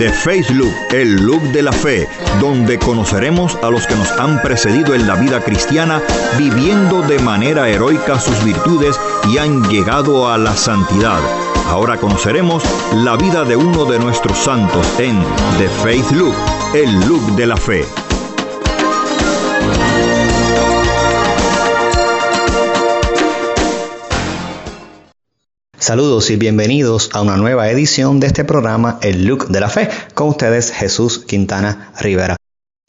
The Faith Look, el look de la fe, donde conoceremos a los que nos han precedido en la vida cristiana, viviendo de manera heroica sus virtudes y han llegado a la santidad. Ahora conoceremos la vida de uno de nuestros santos en The Faith Look, el look de la fe. Saludos y bienvenidos a una nueva edición de este programa El Look de la Fe. Con ustedes Jesús Quintana Rivera.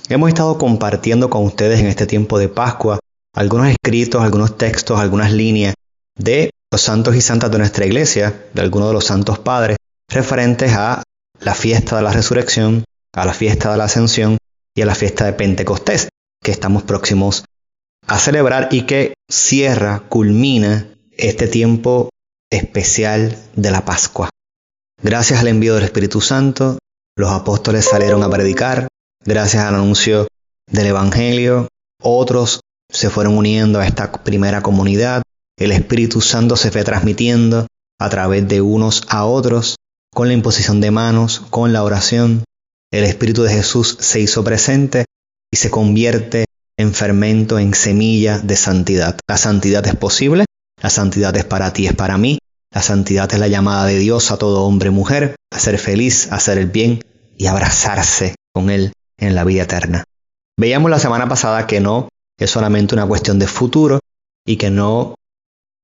Hemos estado compartiendo con ustedes en este tiempo de Pascua algunos escritos, algunos textos, algunas líneas de los santos y santas de nuestra iglesia, de algunos de los santos padres, referentes a la fiesta de la resurrección, a la fiesta de la ascensión y a la fiesta de Pentecostés, que estamos próximos a celebrar y que cierra, culmina este tiempo especial de la Pascua. Gracias al envío del Espíritu Santo, los apóstoles salieron a predicar, gracias al anuncio del Evangelio, otros se fueron uniendo a esta primera comunidad, el Espíritu Santo se fue transmitiendo a través de unos a otros, con la imposición de manos, con la oración, el Espíritu de Jesús se hizo presente y se convierte en fermento, en semilla de santidad. La santidad es posible, la santidad es para ti, es para mí, la santidad es la llamada de Dios a todo hombre y mujer, a ser feliz, a hacer el bien y abrazarse con Él en la vida eterna. Veíamos la semana pasada que no es solamente una cuestión de futuro y que no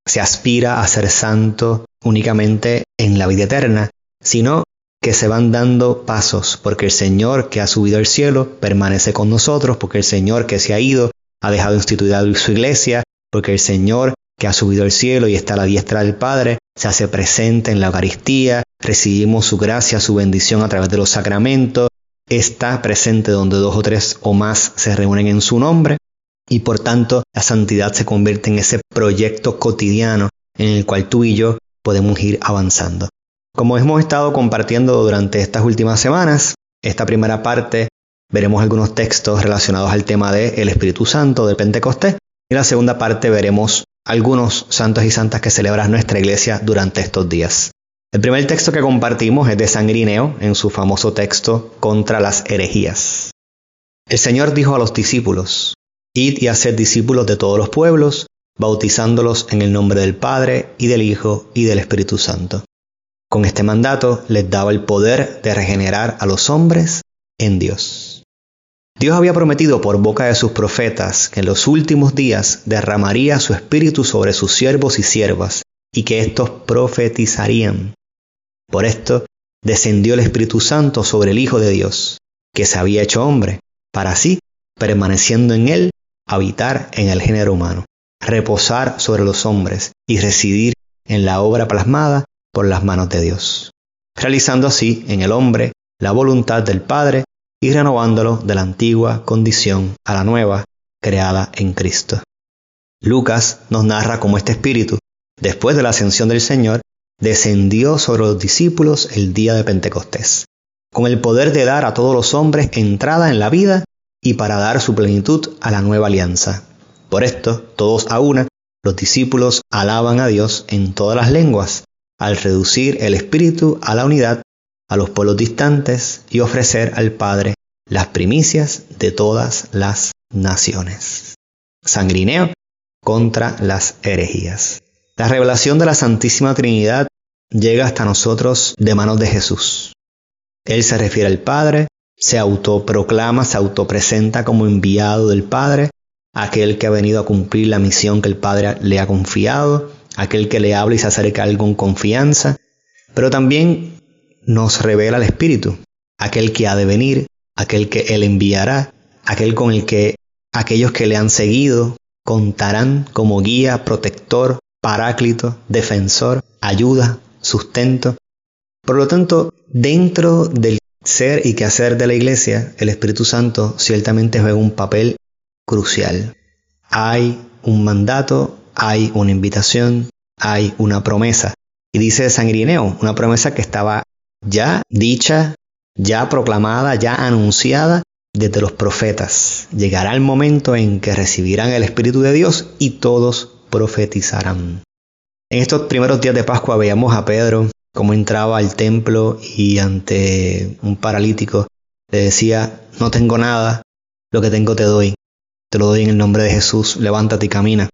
se aspira a ser santo únicamente en la vida eterna, sino que se van dando pasos, porque el Señor que ha subido al cielo permanece con nosotros, porque el Señor que se ha ido ha dejado instituida su iglesia, porque el Señor que ha subido al cielo y está a la diestra del Padre, se hace presente en la Eucaristía, recibimos su gracia, su bendición a través de los sacramentos, está presente donde dos o tres o más se reúnen en su nombre y por tanto la santidad se convierte en ese proyecto cotidiano en el cual tú y yo podemos ir avanzando. Como hemos estado compartiendo durante estas últimas semanas, esta primera parte veremos algunos textos relacionados al tema del Espíritu Santo, del Pentecostés, y la segunda parte veremos algunos santos y santas que celebra nuestra iglesia durante estos días. El primer texto que compartimos es de San en su famoso texto contra las herejías. El Señor dijo a los discípulos, Id y haced discípulos de todos los pueblos, bautizándolos en el nombre del Padre y del Hijo y del Espíritu Santo. Con este mandato les daba el poder de regenerar a los hombres en Dios. Dios había prometido por boca de sus profetas que en los últimos días derramaría su espíritu sobre sus siervos y siervas, y que éstos profetizarían. Por esto descendió el Espíritu Santo sobre el Hijo de Dios, que se había hecho hombre, para así, permaneciendo en él, habitar en el género humano, reposar sobre los hombres y residir en la obra plasmada por las manos de Dios, realizando así en el hombre la voluntad del Padre y renovándolo de la antigua condición a la nueva, creada en Cristo. Lucas nos narra cómo este espíritu, después de la ascensión del Señor, descendió sobre los discípulos el día de Pentecostés, con el poder de dar a todos los hombres entrada en la vida y para dar su plenitud a la nueva alianza. Por esto, todos a una, los discípulos alaban a Dios en todas las lenguas, al reducir el espíritu a la unidad a los pueblos distantes y ofrecer al Padre las primicias de todas las naciones. Sangrineo contra las herejías. La revelación de la Santísima Trinidad llega hasta nosotros de manos de Jesús. Él se refiere al Padre, se autoproclama, se autopresenta como enviado del Padre, aquel que ha venido a cumplir la misión que el Padre le ha confiado, aquel que le habla y se acerca a él con confianza, pero también nos revela el Espíritu, aquel que ha de venir, aquel que Él enviará, aquel con el que aquellos que le han seguido contarán como guía, protector, paráclito, defensor, ayuda, sustento. Por lo tanto, dentro del ser y quehacer de la iglesia, el Espíritu Santo ciertamente juega un papel crucial. Hay un mandato, hay una invitación, hay una promesa. Y dice San Irineo, una promesa que estaba ya dicha, ya proclamada, ya anunciada desde los profetas. Llegará el momento en que recibirán el Espíritu de Dios y todos profetizarán. En estos primeros días de Pascua veíamos a Pedro cómo entraba al templo y ante un paralítico le decía, no tengo nada, lo que tengo te doy, te lo doy en el nombre de Jesús, levántate y camina.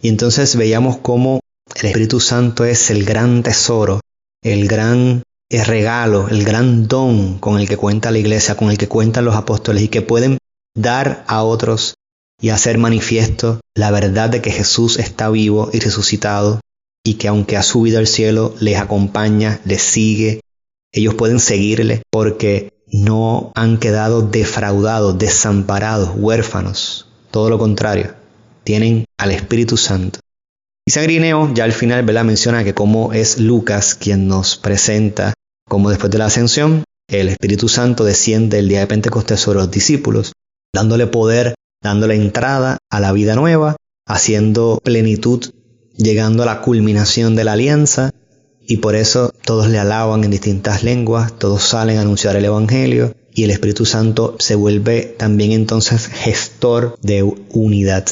Y entonces veíamos cómo el Espíritu Santo es el gran tesoro, el gran regalo, el gran don con el que cuenta la iglesia, con el que cuentan los apóstoles y que pueden dar a otros y hacer manifiesto la verdad de que Jesús está vivo y resucitado y que aunque ha subido al cielo, les acompaña, les sigue. Ellos pueden seguirle porque no han quedado defraudados, desamparados, huérfanos. Todo lo contrario, tienen al Espíritu Santo. Y Sagrineo ya al final ¿verdad? menciona que como es Lucas quien nos presenta como después de la ascensión, el Espíritu Santo desciende el día de Pentecostés sobre los discípulos, dándole poder, dándole entrada a la vida nueva, haciendo plenitud llegando a la culminación de la alianza y por eso todos le alaban en distintas lenguas, todos salen a anunciar el Evangelio y el Espíritu Santo se vuelve también entonces gestor de unidad,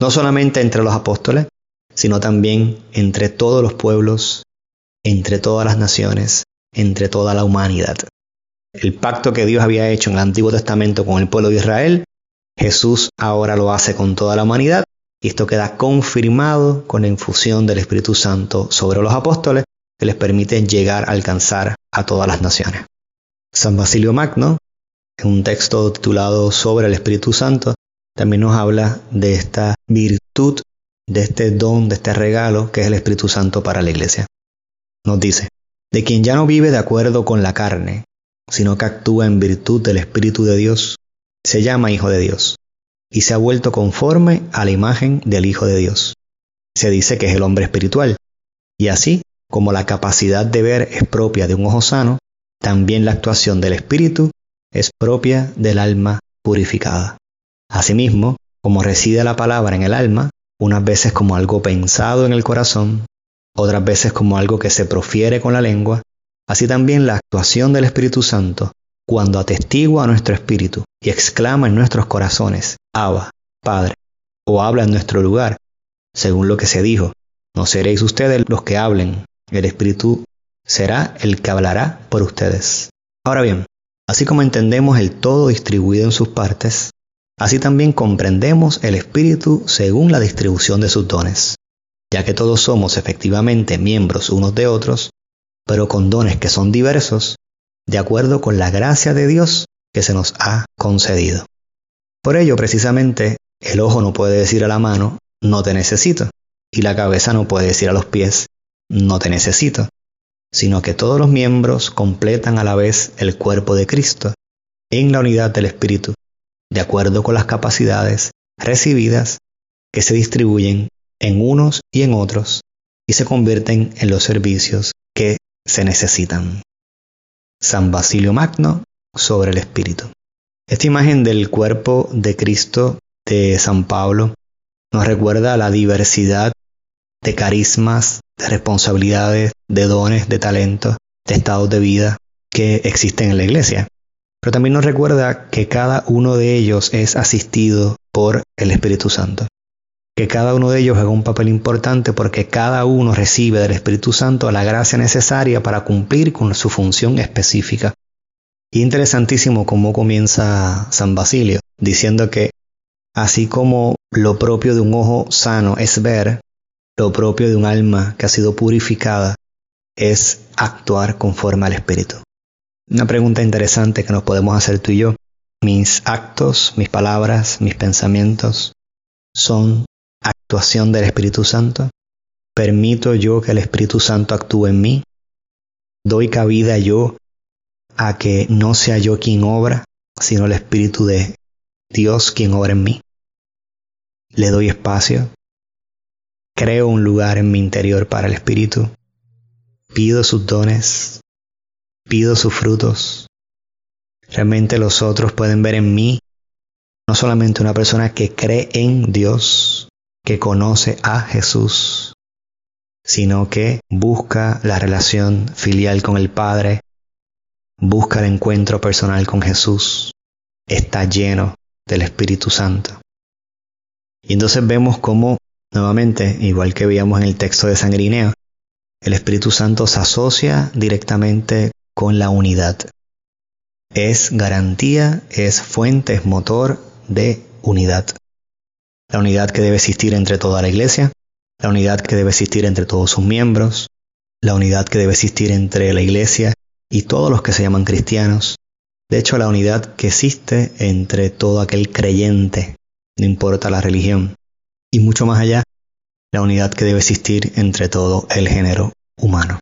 no solamente entre los apóstoles, sino también entre todos los pueblos, entre todas las naciones, entre toda la humanidad. El pacto que Dios había hecho en el Antiguo Testamento con el pueblo de Israel, Jesús ahora lo hace con toda la humanidad y esto queda confirmado con la infusión del Espíritu Santo sobre los apóstoles que les permite llegar a alcanzar a todas las naciones. San Basilio Magno, en un texto titulado Sobre el Espíritu Santo, también nos habla de esta virtud, de este don, de este regalo que es el Espíritu Santo para la iglesia. Nos dice, de quien ya no vive de acuerdo con la carne, sino que actúa en virtud del Espíritu de Dios, se llama Hijo de Dios y se ha vuelto conforme a la imagen del Hijo de Dios. Se dice que es el hombre espiritual, y así como la capacidad de ver es propia de un ojo sano, también la actuación del espíritu es propia del alma purificada. Asimismo, como reside la palabra en el alma, unas veces como algo pensado en el corazón, otras veces como algo que se profiere con la lengua, así también la actuación del Espíritu Santo cuando atestigua a nuestro espíritu y exclama en nuestros corazones, Abba, Padre, o habla en nuestro lugar, según lo que se dijo, no seréis ustedes los que hablen, el Espíritu será el que hablará por ustedes. Ahora bien, así como entendemos el todo distribuido en sus partes, así también comprendemos el Espíritu según la distribución de sus dones, ya que todos somos efectivamente miembros unos de otros, pero con dones que son diversos, de acuerdo con la gracia de Dios que se nos ha concedido. Por ello, precisamente, el ojo no puede decir a la mano, no te necesito, y la cabeza no puede decir a los pies, no te necesito, sino que todos los miembros completan a la vez el cuerpo de Cristo en la unidad del Espíritu, de acuerdo con las capacidades recibidas que se distribuyen en unos y en otros y se convierten en los servicios que se necesitan. San Basilio Magno sobre el Espíritu. Esta imagen del cuerpo de Cristo de San Pablo nos recuerda la diversidad de carismas, de responsabilidades, de dones, de talentos, de estados de vida que existen en la iglesia. Pero también nos recuerda que cada uno de ellos es asistido por el Espíritu Santo. Que cada uno de ellos juega un papel importante porque cada uno recibe del Espíritu Santo la gracia necesaria para cumplir con su función específica. Interesantísimo cómo comienza San Basilio, diciendo que así como lo propio de un ojo sano es ver, lo propio de un alma que ha sido purificada es actuar conforme al Espíritu. Una pregunta interesante que nos podemos hacer tú y yo. ¿Mis actos, mis palabras, mis pensamientos son actuación del Espíritu Santo? ¿Permito yo que el Espíritu Santo actúe en mí? ¿Doy cabida yo a que no sea yo quien obra, sino el Espíritu de Dios quien obra en mí. Le doy espacio, creo un lugar en mi interior para el Espíritu, pido sus dones, pido sus frutos. Realmente los otros pueden ver en mí no solamente una persona que cree en Dios, que conoce a Jesús, sino que busca la relación filial con el Padre, busca el encuentro personal con Jesús, está lleno del Espíritu Santo. Y entonces vemos cómo, nuevamente, igual que veíamos en el texto de Sangrineo, el Espíritu Santo se asocia directamente con la unidad. Es garantía, es fuente, es motor de unidad. La unidad que debe existir entre toda la iglesia, la unidad que debe existir entre todos sus miembros, la unidad que debe existir entre la iglesia y todos los que se llaman cristianos. De hecho, la unidad que existe entre todo aquel creyente, no importa la religión. Y mucho más allá, la unidad que debe existir entre todo el género humano.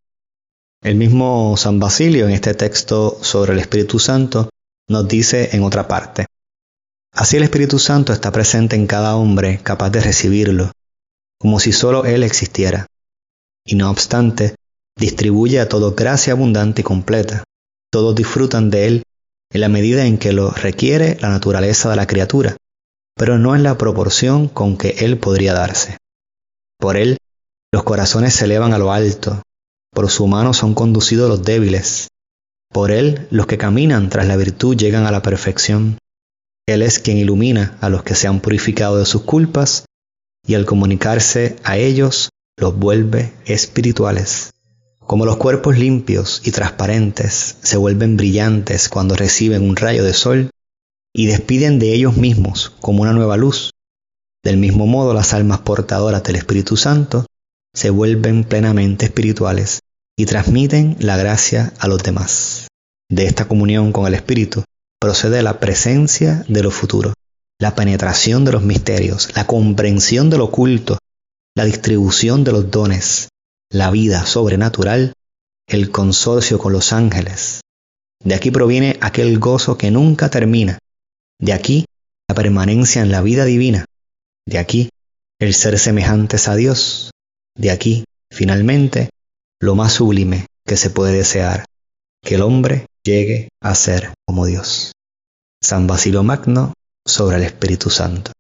El mismo San Basilio en este texto sobre el Espíritu Santo nos dice en otra parte, Así el Espíritu Santo está presente en cada hombre capaz de recibirlo, como si solo Él existiera, y no obstante, distribuye a todo gracia abundante y completa. Todos disfrutan de Él en la medida en que lo requiere la naturaleza de la criatura, pero no en la proporción con que Él podría darse. Por Él, los corazones se elevan a lo alto, por su mano son conducidos los débiles, por Él los que caminan tras la virtud llegan a la perfección. Él es quien ilumina a los que se han purificado de sus culpas y al comunicarse a ellos los vuelve espirituales. Como los cuerpos limpios y transparentes se vuelven brillantes cuando reciben un rayo de sol y despiden de ellos mismos como una nueva luz, del mismo modo las almas portadoras del Espíritu Santo se vuelven plenamente espirituales y transmiten la gracia a los demás. De esta comunión con el Espíritu procede la presencia de lo futuro, la penetración de los misterios, la comprensión de lo oculto, la distribución de los dones, la vida sobrenatural, el consorcio con los ángeles. De aquí proviene aquel gozo que nunca termina. De aquí la permanencia en la vida divina. De aquí el ser semejantes a Dios. De aquí, finalmente, lo más sublime que se puede desear, que el hombre llegue a ser como Dios. San Basilio Magno sobre el Espíritu Santo.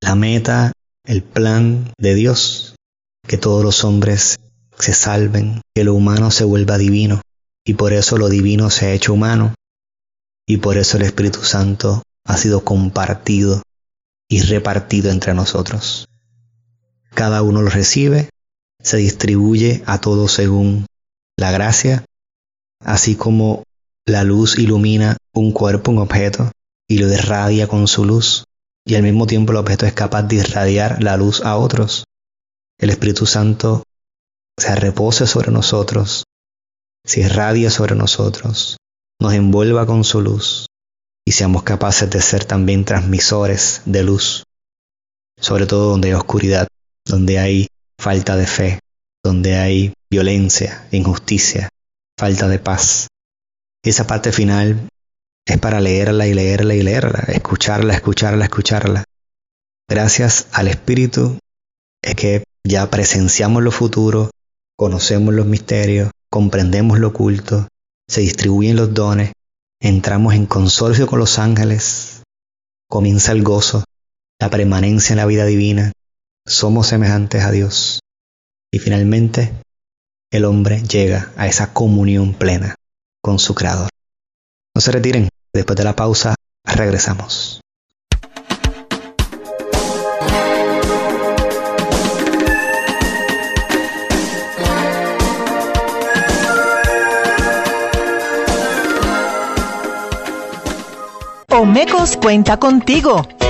La meta, el plan de Dios, que todos los hombres se salven, que lo humano se vuelva divino, y por eso lo divino se ha hecho humano, y por eso el Espíritu Santo ha sido compartido y repartido entre nosotros. Cada uno lo recibe, se distribuye a todos según la gracia, así como la luz ilumina un cuerpo, un objeto, y lo irradia con su luz, y al mismo tiempo el objeto es capaz de irradiar la luz a otros. El Espíritu Santo se repose sobre nosotros, se irradie sobre nosotros, nos envuelva con su luz y seamos capaces de ser también transmisores de luz, sobre todo donde hay oscuridad, donde hay falta de fe, donde hay violencia, injusticia, falta de paz. Esa parte final es para leerla y leerla y leerla, escucharla, escucharla, escucharla. Gracias al Espíritu es que ya presenciamos lo futuro, conocemos los misterios, comprendemos lo oculto, se distribuyen los dones, entramos en consorcio con los ángeles, comienza el gozo, la permanencia en la vida divina, somos semejantes a Dios y finalmente el hombre llega a esa comunión plena con su Creador. No se retiren, después de la pausa regresamos. Omecos cuenta contigo.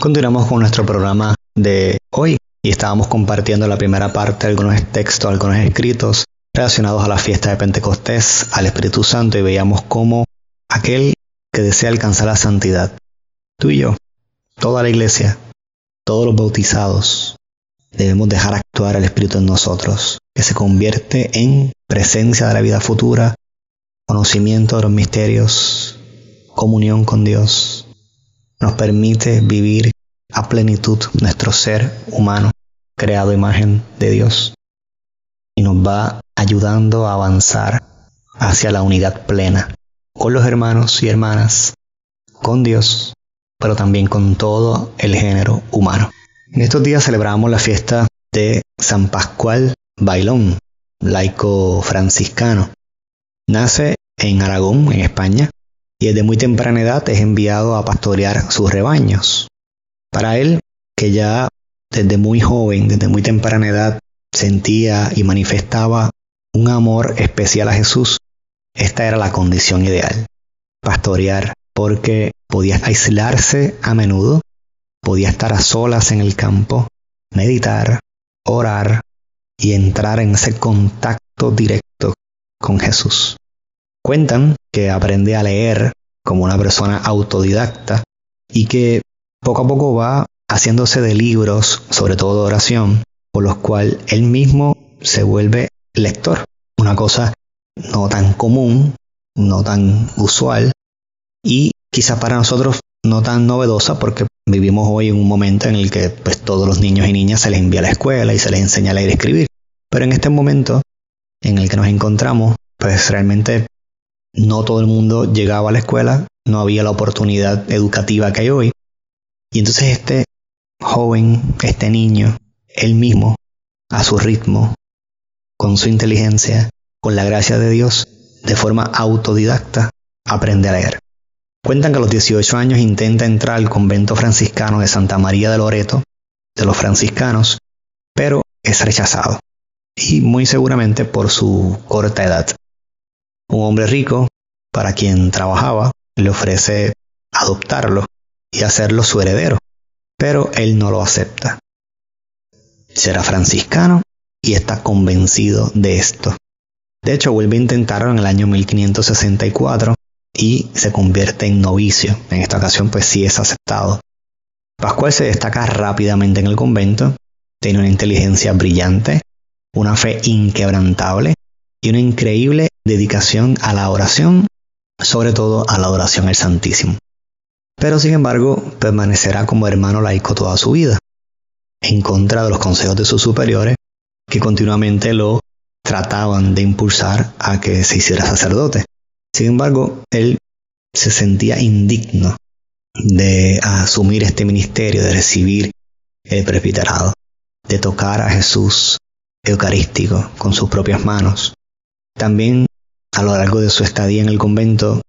Continuamos con nuestro programa de hoy y estábamos compartiendo la primera parte, algunos textos, algunos escritos relacionados a la fiesta de Pentecostés, al Espíritu Santo y veíamos cómo aquel que desea alcanzar la santidad, tú y yo, toda la iglesia, todos los bautizados, debemos dejar actuar el Espíritu en nosotros, que se convierte en presencia de la vida futura, conocimiento de los misterios, comunión con Dios, nos permite vivir a plenitud nuestro ser humano, creado imagen de Dios, y nos va ayudando a avanzar hacia la unidad plena con los hermanos y hermanas, con Dios, pero también con todo el género humano. En estos días celebramos la fiesta de San Pascual Bailón, laico franciscano. Nace en Aragón, en España, y desde muy temprana edad es enviado a pastorear sus rebaños. Para él, que ya desde muy joven, desde muy temprana edad, sentía y manifestaba un amor especial a Jesús, esta era la condición ideal. Pastorear, porque podía aislarse a menudo, podía estar a solas en el campo, meditar, orar y entrar en ese contacto directo con Jesús. Cuentan que aprende a leer como una persona autodidacta y que poco a poco va haciéndose de libros, sobre todo de oración, por los cuales él mismo se vuelve lector. Una cosa no tan común, no tan usual y quizás para nosotros no tan novedosa porque vivimos hoy en un momento en el que pues, todos los niños y niñas se les envía a la escuela y se les enseña a leer y escribir. Pero en este momento en el que nos encontramos, pues realmente no todo el mundo llegaba a la escuela, no había la oportunidad educativa que hay hoy. Y entonces este joven, este niño, él mismo, a su ritmo, con su inteligencia, con la gracia de Dios, de forma autodidacta, aprende a leer. Cuentan que a los 18 años intenta entrar al convento franciscano de Santa María de Loreto, de los franciscanos, pero es rechazado, y muy seguramente por su corta edad. Un hombre rico, para quien trabajaba, le ofrece adoptarlo y hacerlo su heredero, pero él no lo acepta. Será franciscano y está convencido de esto. De hecho, vuelve a intentarlo en el año 1564 y se convierte en novicio. En esta ocasión, pues sí es aceptado. Pascual se destaca rápidamente en el convento, tiene una inteligencia brillante, una fe inquebrantable y una increíble dedicación a la oración, sobre todo a la oración al Santísimo. Pero sin embargo, permanecerá como hermano laico toda su vida, en contra de los consejos de sus superiores, que continuamente lo trataban de impulsar a que se hiciera sacerdote. Sin embargo, él se sentía indigno de asumir este ministerio, de recibir el presbiterado, de tocar a Jesús eucarístico con sus propias manos. También a lo largo de su estadía en el convento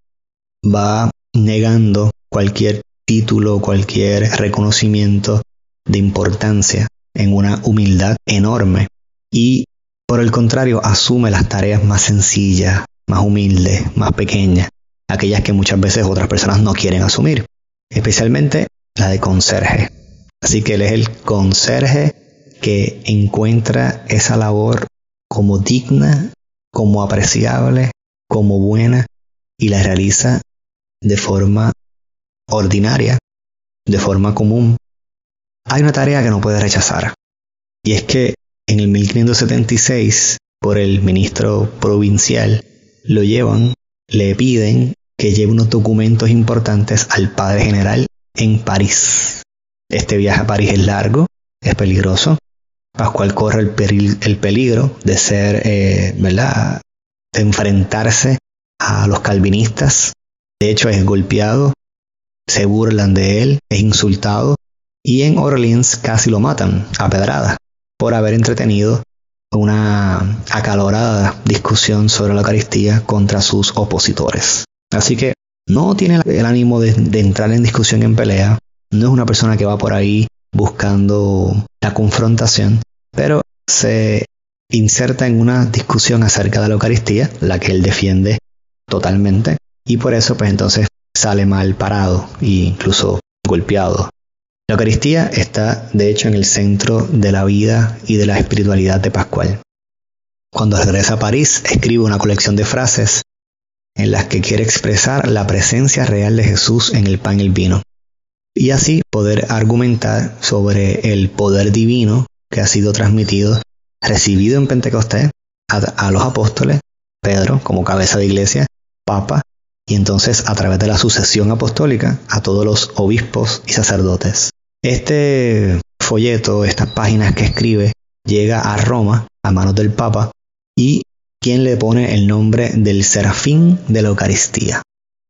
va negando cualquier título, cualquier reconocimiento de importancia en una humildad enorme y por el contrario asume las tareas más sencillas, más humildes, más pequeñas, aquellas que muchas veces otras personas no quieren asumir, especialmente la de conserje. Así que él es el conserje que encuentra esa labor como digna, como apreciable, como buena y la realiza de forma ordinaria, de forma común. Hay una tarea que no puede rechazar y es que en el 1576 por el ministro provincial lo llevan, le piden que lleve unos documentos importantes al padre general en París. Este viaje a París es largo, es peligroso. Pascual corre el, el peligro de ser, eh, ¿verdad?, enfrentarse a los calvinistas. De hecho, es golpeado, se burlan de él, es insultado y en Orleans casi lo matan a pedrada por haber entretenido una acalorada discusión sobre la Eucaristía contra sus opositores. Así que no tiene el ánimo de, entrar en discusión en pelea, no es una persona que va por ahí buscando la confrontación, pero se inserta en una discusión acerca de la Eucaristía, la que él defiende totalmente, y por eso pues entonces sale mal parado e incluso golpeado la Eucaristía está, de hecho, en el centro de la vida y de la espiritualidad de Pascual. Cuando regresa a París, escribe una colección de frases en las que quiere expresar la presencia real de Jesús en el pan y el vino. y así poder argumentar sobre el poder divino que ha sido transmitido, recibido en Pentecostés a, los apóstoles, Pedro como cabeza de iglesia, Papa, y entonces a través de la sucesión apostólica a todos los obispos y sacerdotes. Este folleto, estas páginas que escribe, llega a Roma a manos del Papa y quien le pone el nombre del serafín de la Eucaristía.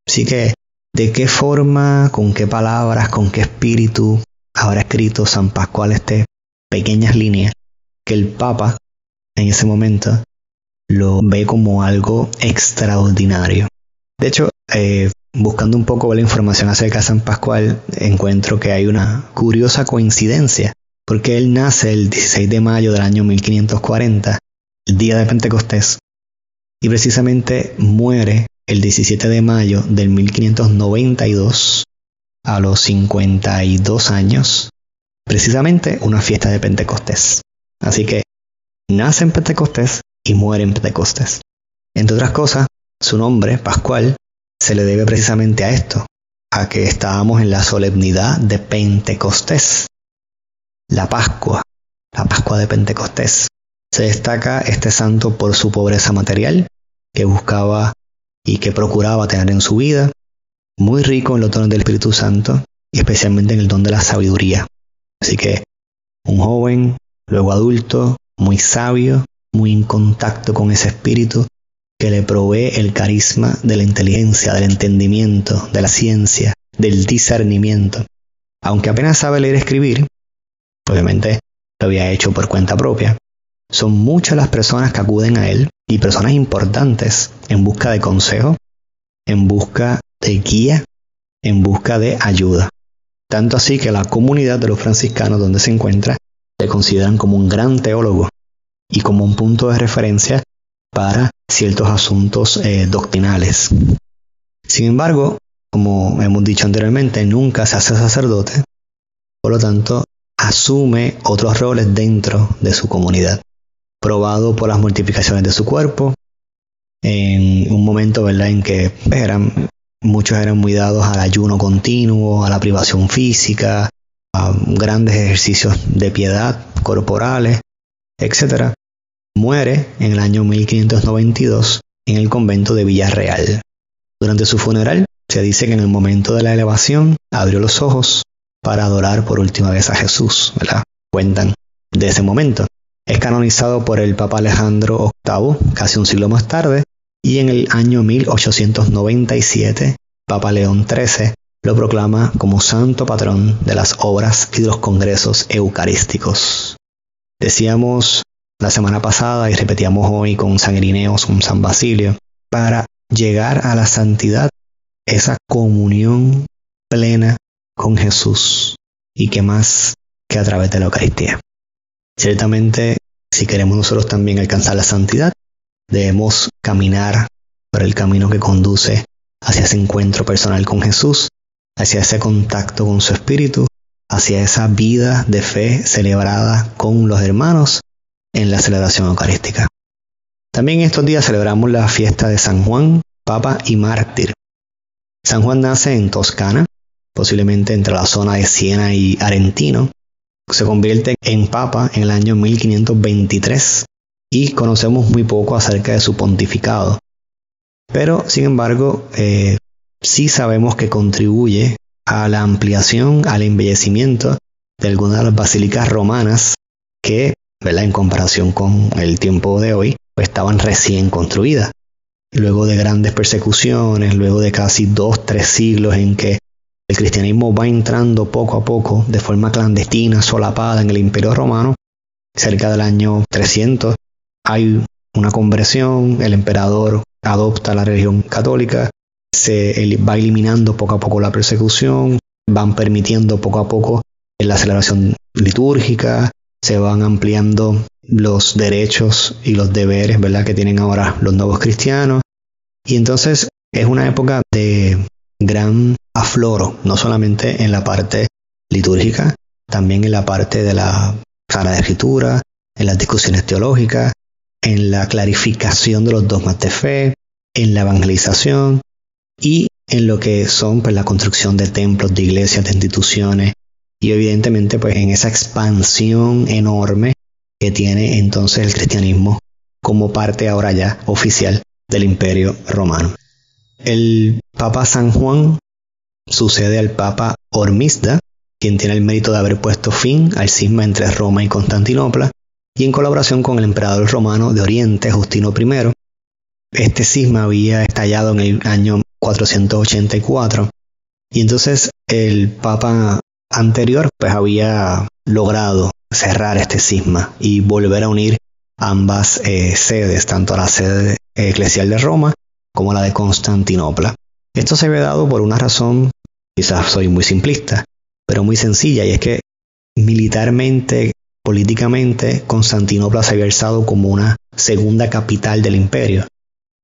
Así que, ¿de qué forma, con qué palabras, con qué espíritu habrá escrito San Pascual este pequeñas líneas que el Papa en ese momento lo ve como algo extraordinario. De hecho, eh, buscando un poco la información acerca de San Pascual, encuentro que hay una curiosa coincidencia, porque él nace el 16 de mayo del año 1540, el día de Pentecostés, y precisamente muere el 17 de mayo del 1592 a los 52 años, precisamente una fiesta de Pentecostés. Así que nace en Pentecostés y muere en Pentecostés. Entre otras cosas, su nombre, Pascual, se le debe precisamente a esto, a que estábamos en la solemnidad de Pentecostés, la Pascua, la Pascua de Pentecostés. Se destaca este santo por su pobreza material, que buscaba y que procuraba tener en su vida, muy rico en los dones del Espíritu Santo y especialmente en el don de la sabiduría. Así que un joven, luego adulto, muy sabio, muy en contacto con ese espíritu que le provee el carisma de la inteligencia, del entendimiento, de la ciencia, del discernimiento. Aunque apenas sabe leer y escribir, obviamente lo había hecho por cuenta propia, son muchas las personas que acuden a él y personas importantes en busca de consejo, en busca de guía, en busca de ayuda. Tanto así que la comunidad de los franciscanos donde se encuentra le consideran como un gran teólogo y como un punto de referencia para ciertos asuntos eh, doctrinales. Sin embargo, como hemos dicho anteriormente, nunca se hace sacerdote, por lo tanto, asume otros roles dentro de su comunidad, probado por las multiplicaciones de su cuerpo, en un momento ¿verdad? en que eran, muchos eran muy dados al ayuno continuo, a la privación física, grandes ejercicios de piedad corporales, etc. Muere en el año 1592 en el convento de Villarreal. Durante su funeral se dice que en el momento de la elevación abrió los ojos para adorar por última vez a Jesús, ¿verdad? Cuentan de ese momento. Es canonizado por el Papa Alejandro VIII casi un siglo más tarde y en el año 1897 Papa León XIII lo proclama como santo patrón de las obras y de los congresos eucarísticos. Decíamos la semana pasada y repetíamos hoy con San Irineos, con San Basilio, para llegar a la santidad, esa comunión plena con Jesús y que más que a través de la Eucaristía. Ciertamente, si queremos nosotros también alcanzar la santidad, debemos caminar por el camino que conduce hacia ese encuentro personal con Jesús, hacia ese contacto con su Espíritu, hacia esa vida de fe celebrada con los hermanos en la celebración eucarística. También estos días celebramos la fiesta de San Juan, Papa y Mártir. San Juan nace en Toscana, posiblemente entre la zona de Siena y Arentino. Se convierte en Papa en el año 1523 y conocemos muy poco acerca de su pontificado. Pero, sin embargo, eh, sí sabemos que contribuye a la ampliación, al embellecimiento de algunas de las basílicas romanas que en comparación con el tiempo de hoy, estaban recién construidas. Luego de grandes persecuciones, luego de casi dos, tres siglos en que el cristianismo va entrando poco a poco de forma clandestina, solapada en el imperio romano, cerca del año 300 hay una conversión, el emperador adopta la religión católica, se va eliminando poco a poco la persecución, van permitiendo poco a poco la celebración litúrgica, se van ampliando los derechos y los deberes, ¿verdad? Que tienen ahora los nuevos cristianos. Y entonces es una época de gran afloro, no solamente en la parte litúrgica, también en la parte de la de Escritura, en las discusiones teológicas, en la clarificación de los dogmas de fe, en la evangelización y en lo que son pues, la construcción de templos, de iglesias, de instituciones y evidentemente pues en esa expansión enorme que tiene entonces el cristianismo como parte ahora ya oficial del imperio romano. El Papa San Juan sucede al Papa Hormisda, quien tiene el mérito de haber puesto fin al cisma entre Roma y Constantinopla, y en colaboración con el emperador romano de Oriente, Justino I. Este cisma había estallado en el año 484, y entonces el Papa anterior pues había logrado cerrar este cisma y volver a unir ambas eh, sedes, tanto la sede eclesial de Roma como la de Constantinopla. Esto se había dado por una razón, quizás soy muy simplista, pero muy sencilla, y es que militarmente, políticamente, Constantinopla se había alzado como una segunda capital del imperio,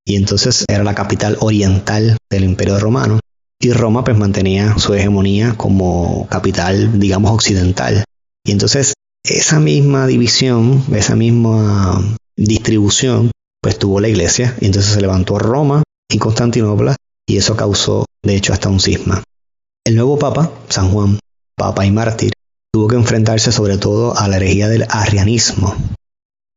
y entonces era la capital oriental del imperio romano, y Roma pues mantenía su hegemonía como capital, digamos, occidental. Y entonces esa misma división, esa misma distribución, pues tuvo la iglesia, y entonces se levantó Roma y Constantinopla, y eso causó, de hecho, hasta un cisma. El nuevo papa, San Juan, papa y mártir, tuvo que enfrentarse sobre todo a la herejía del arrianismo,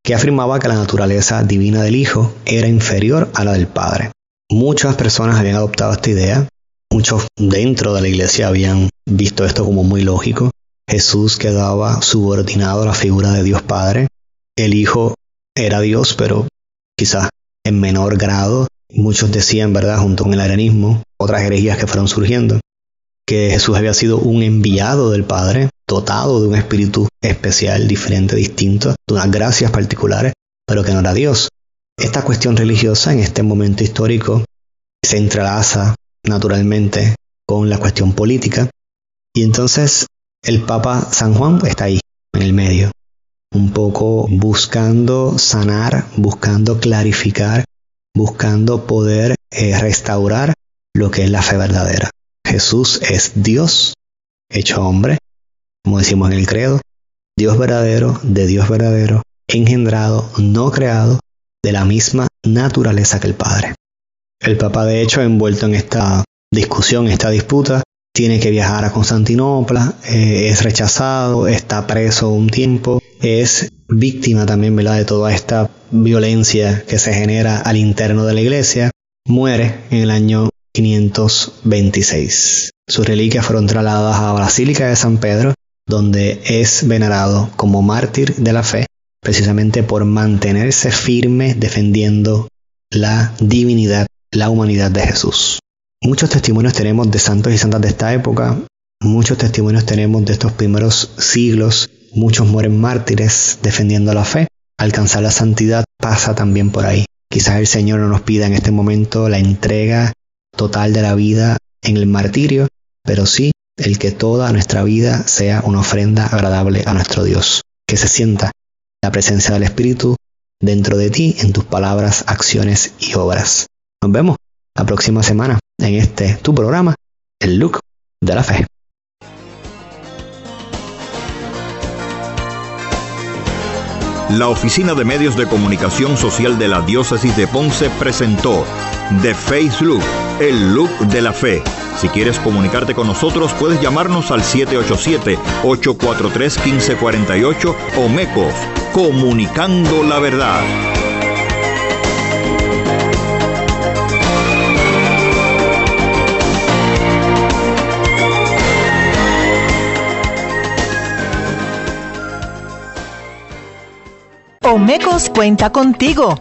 que afirmaba que la naturaleza divina del Hijo era inferior a la del Padre. Muchas personas habían adoptado esta idea, muchos dentro de la iglesia habían visto esto como muy lógico. Jesús quedaba subordinado a la figura de Dios Padre, el Hijo era Dios, pero quizás en menor grado, Muchos decían, ¿verdad?, junto con el arianismo, otras herejías que fueron surgiendo, que Jesús había sido un enviado del Padre, dotado de un espíritu especial, diferente, distinto, de unas gracias particulares, pero que no era Dios. Esta cuestión religiosa en este momento histórico se entrelaza naturalmente con la cuestión política y entonces el Papa San Juan está ahí, en el medio, un poco buscando sanar, buscando clarificar buscando poder eh, restaurar lo que es la fe verdadera. Jesús es Dios hecho hombre, como decimos en el credo, Dios verdadero, de Dios verdadero, engendrado, no creado, de la misma naturaleza que el Padre. El Papa, de hecho, envuelto en esta discusión, esta disputa, tiene que viajar a Constantinopla, eh, es rechazado, está preso un tiempo, es víctima también ¿verdad? de toda esta violencia que se genera al interno de la iglesia, muere en el año 526. Sus reliquias fueron trasladadas a la Basílica de San Pedro, donde es venerado como mártir de la fe, precisamente por mantenerse firme defendiendo la divinidad, la humanidad de Jesús. Muchos testimonios tenemos de santos y santas de esta época, muchos testimonios tenemos de estos primeros siglos Muchos mueren mártires defendiendo la fe. Alcanzar la santidad pasa también por ahí. Quizás el Señor no nos pida en este momento la entrega total de la vida en el martirio, pero sí el que toda nuestra vida sea una ofrenda agradable a nuestro Dios. Que se sienta la presencia del Espíritu dentro de ti en tus palabras, acciones y obras. Nos vemos la próxima semana en este tu programa, El Look de la Fe. la Oficina de Medios de Comunicación Social de la Diócesis de Ponce presentó The Face Look, el look de la fe. Si quieres comunicarte con nosotros, puedes llamarnos al 787-843-1548 o Comunicando la Verdad. Omecos cuenta contigo.